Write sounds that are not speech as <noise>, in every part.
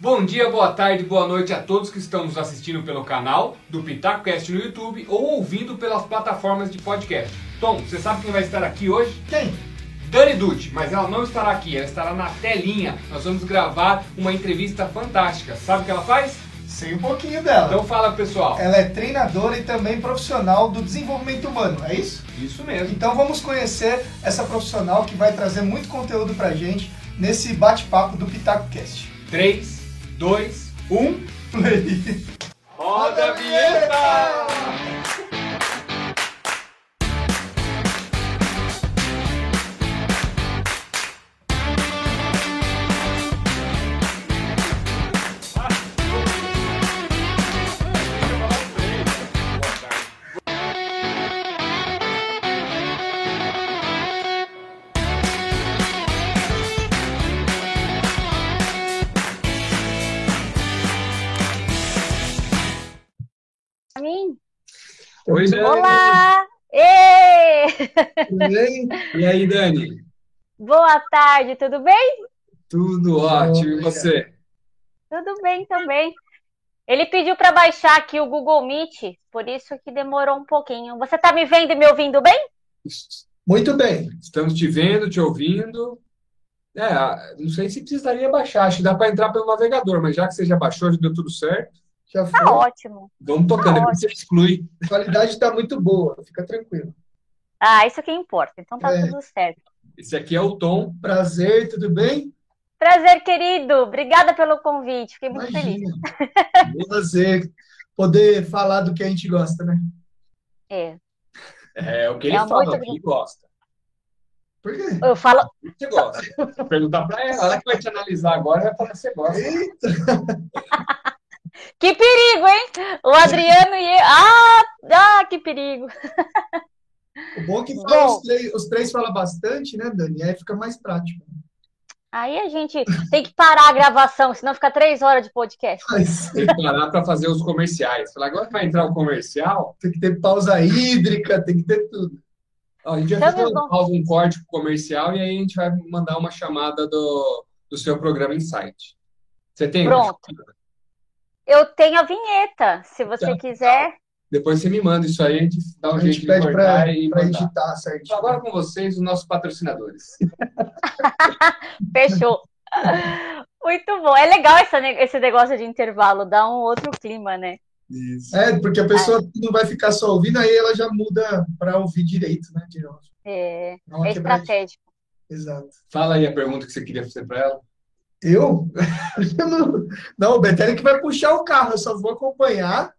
Bom dia, boa tarde, boa noite a todos que estão nos assistindo pelo canal do PitacoCast no YouTube ou ouvindo pelas plataformas de podcast. Tom, você sabe quem vai estar aqui hoje? Quem? Dani Dutti, mas ela não estará aqui, ela estará na telinha. Nós vamos gravar uma entrevista fantástica. Sabe o que ela faz? Sei um pouquinho dela. Então fala, pessoal. Ela é treinadora e também profissional do desenvolvimento humano, é isso? Isso mesmo. Então vamos conhecer essa profissional que vai trazer muito conteúdo pra gente nesse bate-papo do PitacoCast. 3, 2, 1, Play! roda a vinheta! Mim? Oi, Dani. Olá! Ê! Tudo bem? E aí, Dani? Boa tarde, tudo bem? Tudo ótimo. E você? Tudo bem também. Ele pediu para baixar aqui o Google Meet, por isso que demorou um pouquinho. Você tá me vendo e me ouvindo bem? Muito bem. Estamos te vendo, te ouvindo. É, não sei se precisaria baixar. Acho que dá para entrar pelo navegador, mas já que você já baixou, já deu tudo certo. Já foi. Tá ótimo. Vamos tocando, Tá você exclui. A qualidade está muito boa, fica tranquilo. Ah, isso que importa. Então tá É. tudo certo. Esse aqui é o Tom. Prazer, tudo bem? Prazer, querido. Obrigada pelo convite. Fiquei muito feliz. Imagina. <laughs> Prazer poder falar do que a gente gosta, né? É. É o que ele É fala, o que ele gosta. Por quê? Eu falo, você gosta? Perguntar pra ela, ela que vai te analisar agora vai falar que você gosta. Eita, <laughs> que perigo, hein? O Adriano e eu. Ah, ah, que perigo. o bom é que fala Bom. os três, os três falam bastante, né, Dani? Aí fica mais prático. Aí a gente tem que parar a gravação, senão fica três horas de podcast. Mas Tem que parar pra fazer os comerciais. Falar, agora que vai entrar o comercial, tem que ter pausa hídrica, tem que ter tudo. ó, a gente vai Então, fazer tá bom. um, pausa, um corte comercial e aí a gente vai mandar uma chamada do, do seu programa Insight. Você tem? Pronto. Eu tenho a vinheta, se você Tá. quiser. Depois você me manda isso aí, a gente dá um A jeito gente de pede para e para mandar. editar certinho. Então, agora com vocês, os nossos patrocinadores. <laughs> Fechou. Muito bom. É legal essa esse negócio de intervalo, dá um outro clima, né? Isso. É, porque a pessoa não vai ficar só ouvindo, aí ela já muda para ouvir direito, né? De novo. É, é estratégico. Exato. Fala aí a pergunta que você queria fazer pra ela. Eu? <laughs> Não, o Betelli que vai puxar o carro, eu só vou acompanhar.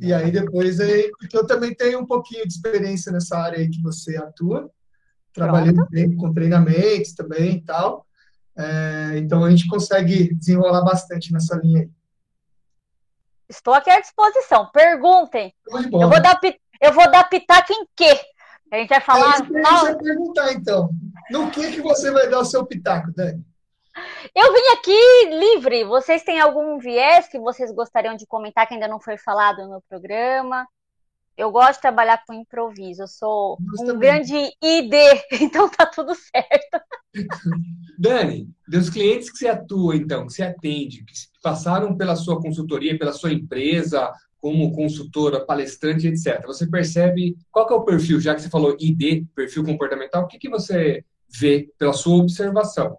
E aí depois, aí, porque eu também tenho um pouquinho de experiência nessa área aí que você atua. Trabalhei um tempo com treinamentos também e tal. É, então a gente consegue desenrolar bastante nessa linha aí. Estou aqui à disposição. Perguntem. Eu vou dar, eu vou dar pitaco em quê? A gente vai É falar. isso que a gente vai perguntar, então. No que, que você vai dar o seu pitaco, Dani? Eu vim aqui livre. Vocês têm algum viés que vocês gostariam de comentar que ainda não foi falado no programa? Eu gosto de trabalhar com improviso. Eu sou Nós um também. grande ID, <laughs> então tá tudo certo. Dani, dos clientes que você atua, então, que você atende, que passaram pela sua consultoria, pela sua empresa, como consultora, palestrante, etc. Você percebe qual que é o perfil, já que você falou ID, perfil comportamental, o que, que você vê pela sua observação?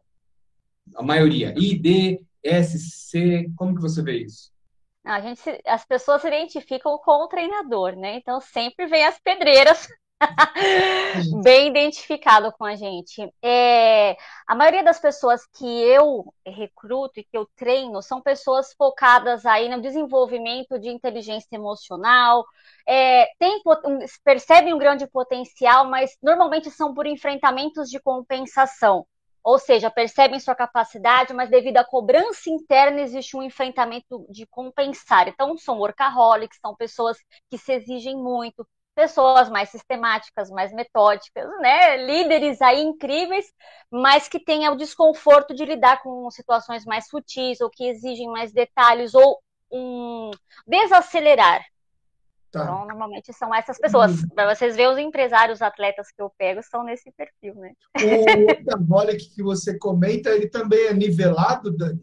A maioria, ID, SC, como que você vê isso? A gente, se- as pessoas se identificam com o treinador, né? Então sempre vem as pedreiras <laughs> bem identificado com a gente. É, a maioria das pessoas que eu recruto e que eu treino são pessoas focadas aí no desenvolvimento de inteligência emocional, é, tem, percebem um grande potencial, mas normalmente são por enfrentamentos de compensação. Ou seja, percebem sua capacidade, mas devido à cobrança interna existe um enfrentamento de compensar. Então, são workaholics, são pessoas que se exigem muito, pessoas mais sistemáticas, mais metódicas, né? Líderes aí incríveis, mas que têm o desconforto de lidar com situações mais sutis ou que exigem mais detalhes ou um desacelerar. Tá. Então, normalmente são essas pessoas. Para vocês verem, os empresários, atletas que eu pego são nesse perfil, né? O workaholic que você comenta, ele também é nivelado, Dani?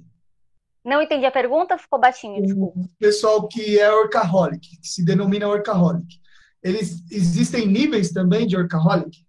Não entendi a pergunta, ficou baixinho, desculpa. O pessoal que é workaholic, que se denomina workaholic, eles existem níveis também de workaholic?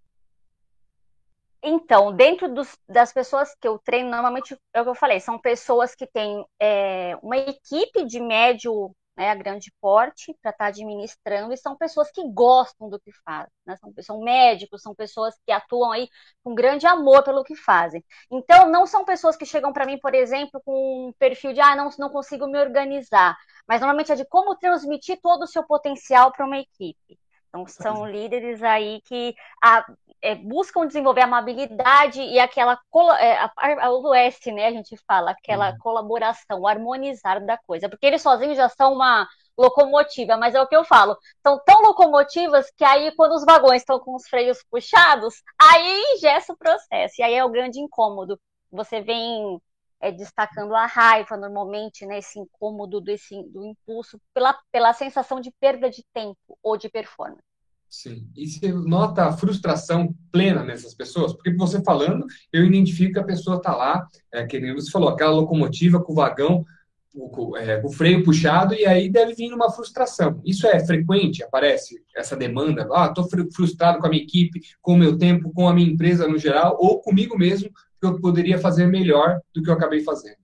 Então, dentro dos, das pessoas que eu treino, normalmente é o que eu falei, são pessoas que têm é, uma equipe de médio né, a grande porte para estar tá administrando, e são pessoas que gostam do que fazem, né? são, são médicos, são pessoas que atuam aí com grande amor pelo que fazem. Então, não são pessoas que chegam para mim, por exemplo, com um perfil de, ah, não, não consigo me organizar, mas normalmente é de como transmitir todo o seu potencial para uma equipe. Então, são líderes aí que a, é, buscam desenvolver a amabilidade e aquela é, a, a, o S, né? A gente fala, aquela uhum. colaboração, harmonizar da coisa. Porque eles sozinhos já são uma locomotiva, mas é o que eu falo. São tão locomotivas que aí, quando os vagões estão com os freios puxados, aí ingessa o processo. E aí é o grande incômodo. Você vem é, destacando a raiva, normalmente, né, esse incômodo desse, do impulso, pela, pela sensação de perda de tempo ou de performance. Sim. E você nota a frustração plena nessas pessoas? Porque você falando, eu identifico que a pessoa está lá, é, que nem você falou, aquela locomotiva com o vagão, o, é, o freio puxado, e aí deve vir uma frustração. Isso é frequente? Aparece essa demanda? Ah, estou frustrado com a minha equipe, com o meu tempo, com a minha empresa no geral, ou comigo mesmo, que eu poderia fazer melhor do que eu acabei fazendo.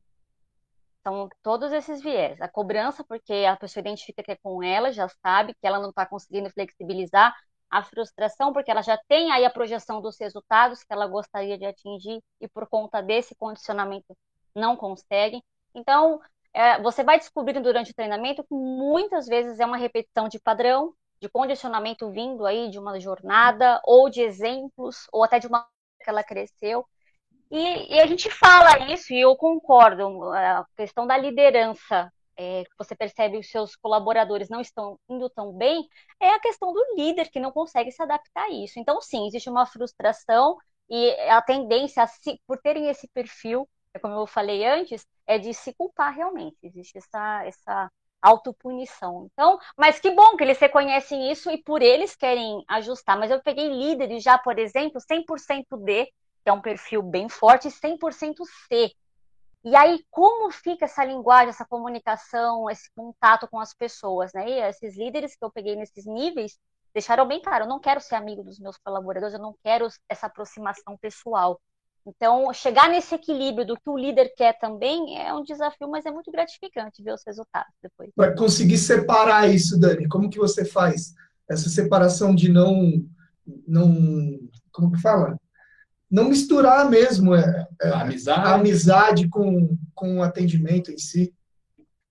Então, todos esses viés. A cobrança, porque a pessoa identifica que é com ela, já sabe que ela não está conseguindo flexibilizar. A frustração, porque ela já tem aí a projeção dos resultados que ela gostaria de atingir e por conta desse condicionamento não consegue. Então, é, você vai descobrindo durante o treinamento que muitas vezes é uma repetição de padrão, de condicionamento vindo aí de uma jornada, ou de exemplos, ou até de uma que ela cresceu. E, e, a gente fala isso, e eu concordo, a questão da liderança, é, que você percebe os seus colaboradores não estão indo tão bem, é a questão do líder que não consegue se adaptar a isso. Então, sim, existe uma frustração e a tendência, a se, por terem esse perfil, é como eu falei antes, é de se culpar realmente. Existe essa, essa autopunição. Então, mas que bom que eles reconhecem isso e por eles querem ajustar. Mas eu peguei líderes já, por exemplo, 100% D, que é um perfil bem forte, 100% C. E aí, como fica essa linguagem, essa comunicação, esse contato com as pessoas, né? E esses líderes que eu peguei nesses níveis deixaram bem claro: eu não quero ser amigo dos meus colaboradores, eu não quero essa aproximação pessoal. Então, chegar nesse equilíbrio do que o líder quer também é um desafio, mas é muito gratificante ver os resultados depois. Vai conseguir separar isso, Dani? Como que você faz essa separação de não, não, como que fala? Não misturar mesmo é, é, a amizade, a amizade com, com o atendimento em si.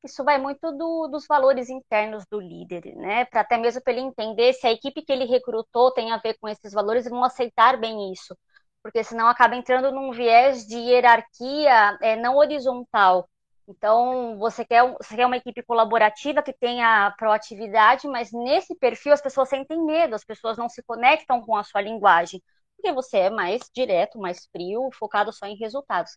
Isso vai muito do, dos valores internos do líder, né? Para até mesmo para ele entender se a equipe que ele recrutou tem a ver com esses valores e vão aceitar bem isso. Porque senão acaba entrando num viés de hierarquia é, não horizontal. Então, você quer, você quer uma equipe colaborativa que tenha proatividade, mas nesse perfil as pessoas sentem medo, as pessoas não se conectam com a sua linguagem porque você é mais direto, mais frio, focado só em resultados.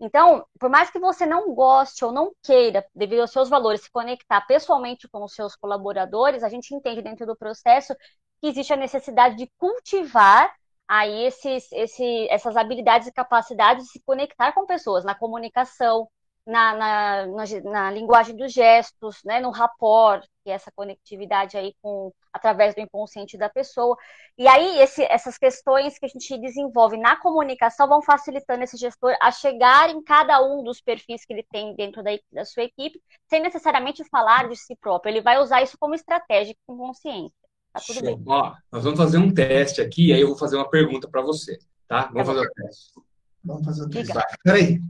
Então, por mais que você não goste ou não queira, devido aos seus valores, se conectar pessoalmente com os seus colaboradores, a gente entende dentro do processo que existe a necessidade de cultivar aí esses, esse, essas habilidades e capacidades de se conectar com pessoas na comunicação, na, na, na, na, linguagem dos gestos, né, no rapport, que é essa conectividade aí com através do inconsciente da pessoa. E aí esse, essas questões que a gente desenvolve na comunicação vão facilitando esse gestor a chegar em cada um dos perfis que ele tem dentro da, da sua equipe, sem necessariamente falar de si próprio. Ele vai usar isso como estratégia com consciência. Tá tudo Show. bem. Ó, nós vamos fazer um teste aqui, aí eu vou fazer uma pergunta para você, tá? Vamos fazer o teste. Vamos fazer o teste. Peraí.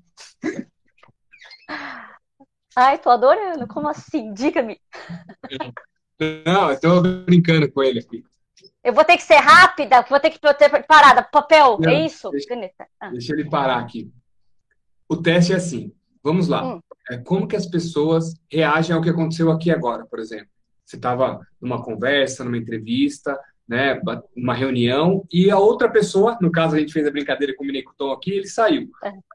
Ai, tô adorando. Como assim? Diga-me. Não, eu tô brincando com ele aqui. Eu vou ter que ser rápida, vou ter que ter parada. Papel, Não, é isso? Deixa, ah. deixa, ele parar aqui. O teste é assim. Vamos lá. Hum. É como que as pessoas reagem ao que aconteceu aqui agora, por exemplo. Você estava numa conversa, numa entrevista, né, uma reunião, e a outra pessoa, no caso a gente fez a brincadeira com o Tom aqui, ele saiu.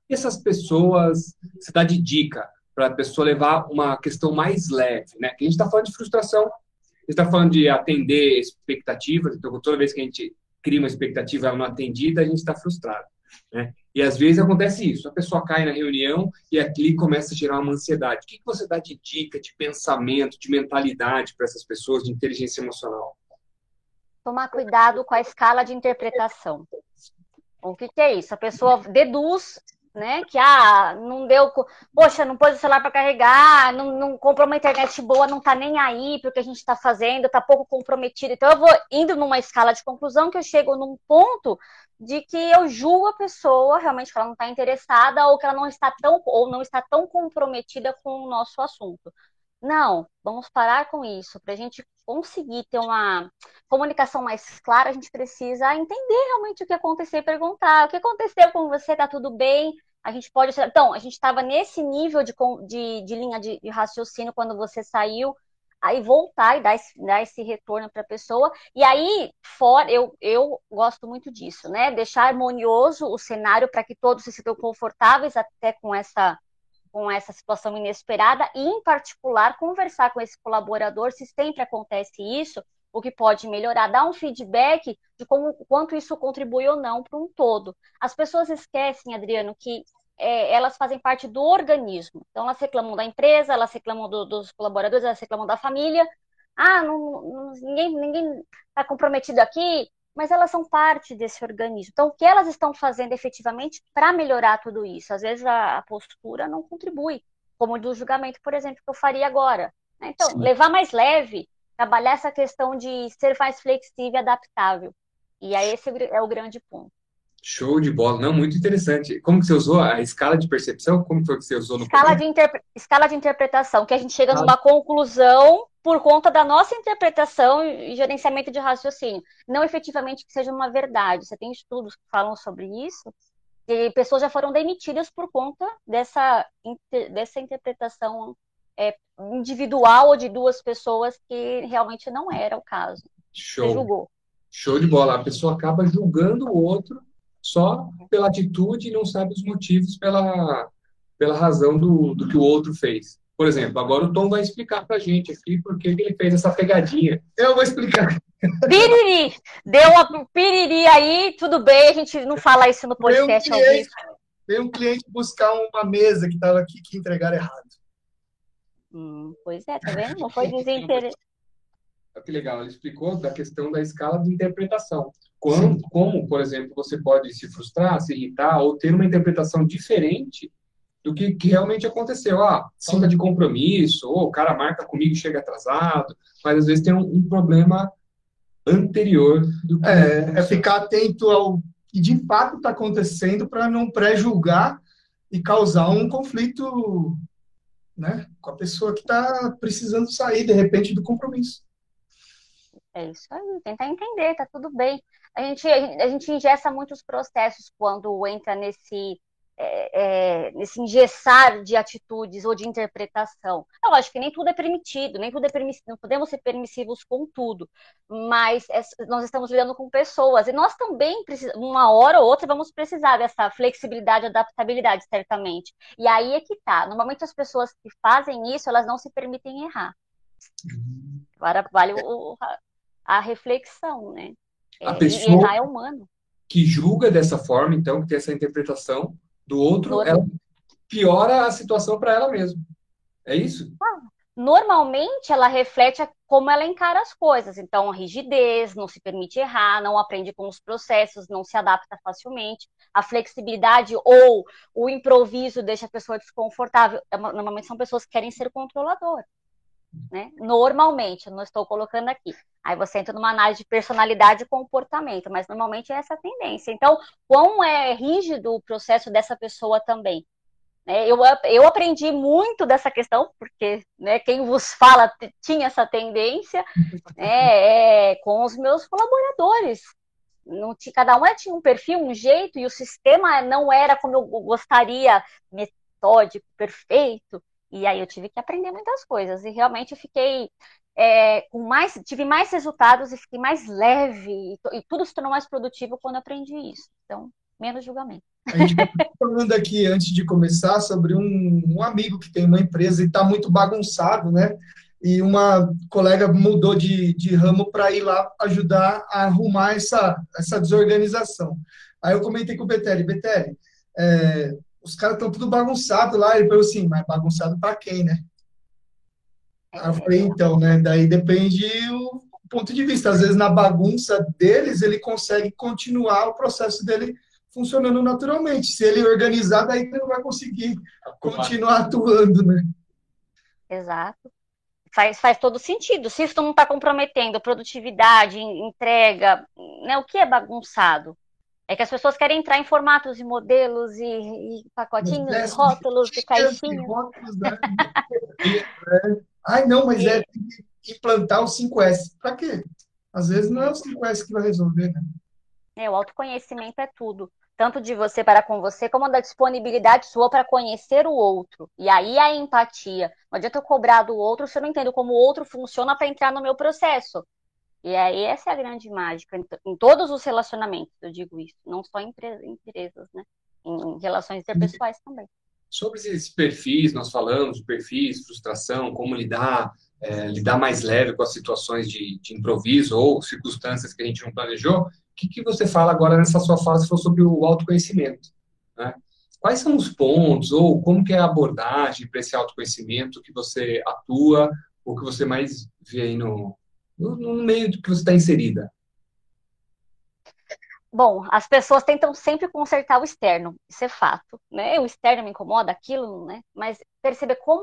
Essas pessoas, você dá de dica para a pessoa levar uma questão mais leve, né? Que a gente está falando de frustração, a gente está falando de atender expectativas, então toda vez que a gente cria uma expectativa não atendida, a gente está frustrado. Né? E às vezes acontece isso, a pessoa cai na reunião e aqui começa a gerar uma ansiedade. O que você dá de dica, de pensamento, de mentalidade para essas pessoas de inteligência emocional? Tomar cuidado com a escala de interpretação. O que, que é isso? A pessoa deduz né? Que ah, não deu, poxa, não pôs o celular para carregar, não, não, comprou uma internet boa, não tá nem aí porque a gente está fazendo, tá pouco comprometido. Então eu vou indo numa escala de conclusão que eu chego num ponto de que eu julgo a pessoa realmente que ela não está interessada ou que ela não está tão ou não está tão comprometida com o nosso assunto. Não, vamos parar com isso. Para a gente conseguir ter uma comunicação mais clara, a gente precisa entender realmente o que aconteceu e perguntar: o que aconteceu com você? Tá tudo bem? A gente pode. Então, a gente estava nesse nível de, de, de linha de, de raciocínio quando você saiu aí voltar e dar esse, dar esse retorno para a pessoa. E aí, fora, eu, eu gosto muito disso, né? Deixar harmonioso o cenário para que todos se sintam confortáveis até com essa com essa situação inesperada e, em particular, conversar com esse colaborador se sempre acontece isso, o que pode melhorar, dar um feedback de como, quanto isso contribui ou não para um todo. As pessoas esquecem, Adriano, que é, elas fazem parte do organismo. Então, elas reclamam da empresa, elas reclamam do, dos colaboradores, elas reclamam da família. Ah, não, não, ninguém está comprometido aqui, mas elas são parte desse organismo. Então, o que elas estão fazendo efetivamente para melhorar tudo isso? Às vezes a, a, postura não contribui, como do julgamento, por exemplo, que eu faria agora. Né? Então, Sim. levar mais leve, trabalhar essa questão de ser mais flexível e adaptável. E aí esse é o grande ponto. Show de bola, não, muito interessante. Como que você usou a escala de percepção? Como foi que você usou no escala de, interpre... escala de interpretação, que a gente chega ah. numa conclusão por conta da nossa interpretação e gerenciamento de raciocínio. Não efetivamente que seja uma verdade. Você tem estudos que falam sobre isso, e pessoas já foram demitidas por conta dessa, dessa interpretação é, individual ou de duas pessoas que realmente não era o caso. Show. Você julgou. Show de bola. A pessoa acaba julgando o outro só pela atitude e não sabe os motivos pela, pela razão do, do que o outro fez. Por exemplo, agora o Tom vai explicar pra gente aqui por que ele fez essa pegadinha. Eu vou explicar. Piriri! Deu uma piriri aí, tudo bem, a gente não fala isso no podcast veio um cliente, Veio um cliente buscar uma mesa que estava aqui que entregaram errado. Hum, pois é, tá vendo? Não foi desinteresse. Que legal, ele explicou da questão da escala de interpretação. Como, como, por exemplo, você pode se frustrar, se irritar ou ter uma interpretação diferente do que, que realmente aconteceu. Ah, falta de compromisso, ou o cara marca comigo e chega atrasado, mas às vezes tem um, um problema anterior do que. É, é ficar atento ao que de fato está acontecendo para não pré-julgar e causar um conflito né, com a pessoa que está precisando sair, de repente, do compromisso. É isso aí, tentar entender, tá tudo bem. A gente, a gente ingessa muitos processos quando entra nesse, é, é, nesse engessar de atitudes ou de interpretação. Eu acho que nem tudo é permitido, nem tudo é permissivo, não podemos ser permissivos com tudo, mas é, nós estamos lidando com pessoas e nós também, uma hora ou outra, vamos precisar dessa flexibilidade, adaptabilidade, certamente. E aí é que tá. Normalmente as pessoas que fazem isso, elas não se permitem errar. Uhum. Agora vale o, a reflexão, né? A é, pessoa errar é humano. Que julga dessa forma, então, que tem essa interpretação do outro, ela piora a situação para ela mesma. É isso? Ah, normalmente ela reflete como ela encara as coisas. Então, rigidez, não se permite errar, não aprende com os processos, não se adapta facilmente. A flexibilidade ou o improviso deixa a pessoa desconfortável. É normalmente são pessoas que querem ser controladoras né? Normalmente, eu não estou colocando aqui. Aí você entra numa análise de personalidade e comportamento, mas normalmente é essa a tendência. Então, quão é rígido o processo dessa pessoa também? É, eu, eu aprendi muito dessa questão, porque né, quem vos fala tinha essa tendência <laughs> é, é, com os meus colaboradores. Tinha, cada um tinha um perfil, um jeito, e o sistema não era como eu gostaria, metódico, perfeito. E aí eu tive que aprender muitas coisas. E realmente eu fiquei é, com mais, tive mais resultados e fiquei mais leve. E, e tudo se tornou mais produtivo quando aprendi isso. Então, menos julgamento. A gente está <laughs> falando aqui, antes de começar, sobre um, um amigo que tem uma empresa e está muito bagunçado, né? E uma colega mudou de, de ramo para ir lá ajudar a arrumar essa, essa desorganização. Aí eu comentei com o Betelli, Betelli, é, os caras estão tudo bagunçado lá. Ele falou assim, mas bagunçado para quem, né? Aí eu falei, então, né? Daí depende o ponto de vista. Às vezes, na bagunça deles, ele consegue continuar o processo dele funcionando naturalmente. Se ele organizar, daí ele não vai conseguir continuar atuando, né? Exato. Faz, faz todo sentido. Se isso não está comprometendo produtividade, entrega, né, o que é bagunçado? É que as pessoas querem entrar em formatos e modelos e, e pacotinhos, e rótulos e caixinhas. Né? Ai, não, mas é implantar o 5S. Para quê? Às vezes não é o 5S que vai resolver, né? É, o autoconhecimento é tudo. Tanto de você para com você, como da disponibilidade sua para conhecer o outro. E aí a empatia. Não adianta eu cobrar do outro se eu não entendo como o outro funciona para entrar no meu processo. E aí essa é a grande mágica em, todos os relacionamentos, eu digo isso, não só em empresas, né? Em relações interpessoais também. Sobre esses perfis, nós falamos de perfis, frustração, como lidar, é, lidar mais leve com as situações de, de, improviso ou circunstâncias que a gente não planejou. O que, que você fala agora nessa sua fala sobre o autoconhecimento? Né? Quais são os pontos ou como que é a abordagem para esse autoconhecimento que você atua ou que você mais vê aí no, no, no meio que você está inserida? Bom, as pessoas tentam sempre consertar o externo, isso é fato, né? O externo me incomoda, aquilo, né? Mas perceber como